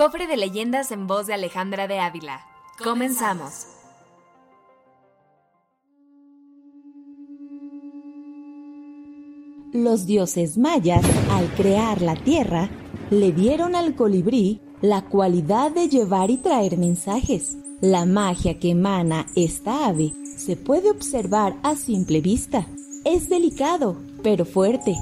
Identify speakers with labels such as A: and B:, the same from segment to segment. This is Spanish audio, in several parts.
A: Cofre de leyendas en voz de Alejandra de Ávila. Comenzamos.
B: Los dioses mayas, al crear la tierra, le dieron al colibrí la cualidad de llevar y traer mensajes. La magia que emana esta ave se puede observar a simple vista. Es delicado, pero fuerte.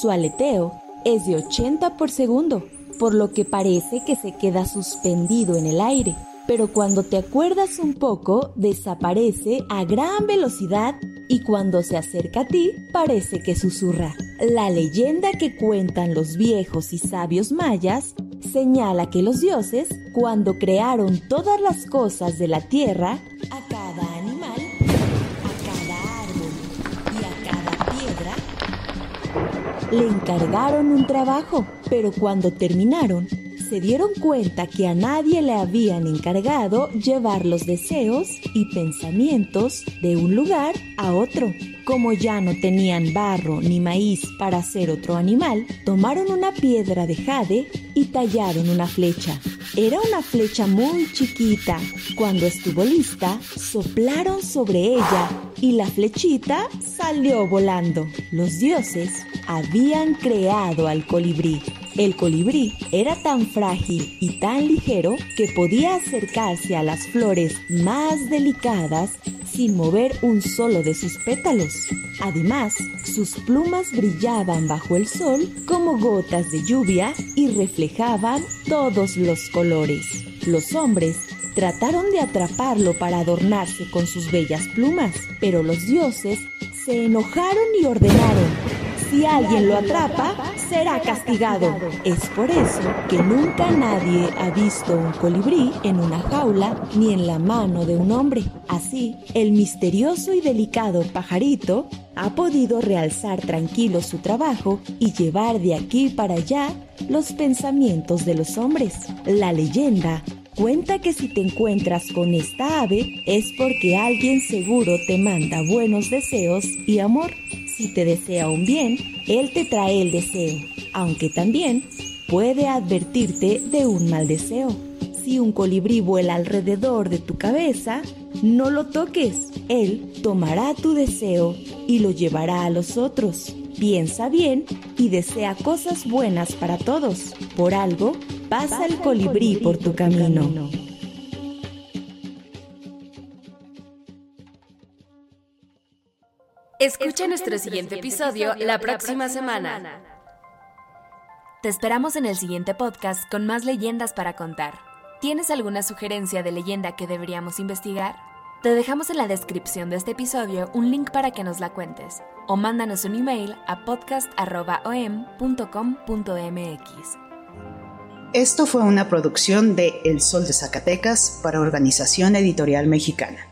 B: Su aleteo es de 80 por segundo, por lo que parece que se queda suspendido en el aire. Pero cuando te acuerdas un poco, desaparece a gran velocidad y cuando se acerca a ti, parece que susurra. La leyenda que cuentan los viejos y sabios mayas señala que los dioses, cuando crearon todas las cosas de la tierra, le encargaron un trabajo, pero cuando terminaron, se dieron cuenta que a nadie le habían encargado llevar los deseos y pensamientos de un lugar a otro. Como ya no tenían barro ni maíz para hacer otro animal, tomaron una piedra de jade y tallaron una flecha. Era una flecha muy chiquita. Cuando estuvo lista, soplaron sobre ella y la flechita salió volando. Los dioses habían creado al colibrí. El colibrí era tan frágil y tan ligero que podía acercarse a las flores más delicadas sin mover un solo de sus pétalos. Además, sus plumas brillaban bajo el sol como gotas de lluvia y reflejaban todos los colores. Los hombres trataron de atraparlo para adornarse con sus bellas plumas, pero los dioses se enojaron y ordenaron si alguien lo atrapa, será castigado. Es por eso que nunca nadie ha visto un colibrí en una jaula ni en la mano de un hombre. Así, el misterioso y delicado pajarito ha podido realzar tranquilo su trabajo y llevar de aquí para allá los pensamientos de los hombres. La leyenda cuenta que si te encuentras con esta ave es porque alguien seguro te manda buenos deseos y amor. Si te desea un bien, Él te trae el deseo, aunque también puede advertirte de un mal deseo. Si un colibrí vuela alrededor de tu cabeza, no lo toques. Él tomará tu deseo y lo llevará a los otros. Piensa bien y desea cosas buenas para todos. Por algo, pasa el colibrí por tu camino.
A: Escucha nuestro siguiente episodio la próxima semana. Te esperamos en el siguiente podcast con más leyendas para contar. ¿Tienes alguna sugerencia de leyenda que deberíamos investigar? Te dejamos en la descripción de este episodio un link para que nos la cuentes o mándanos un email a podcast.om.com.mx.
C: Esto fue una producción de El Sol de Zacatecas para Organización Editorial Mexicana.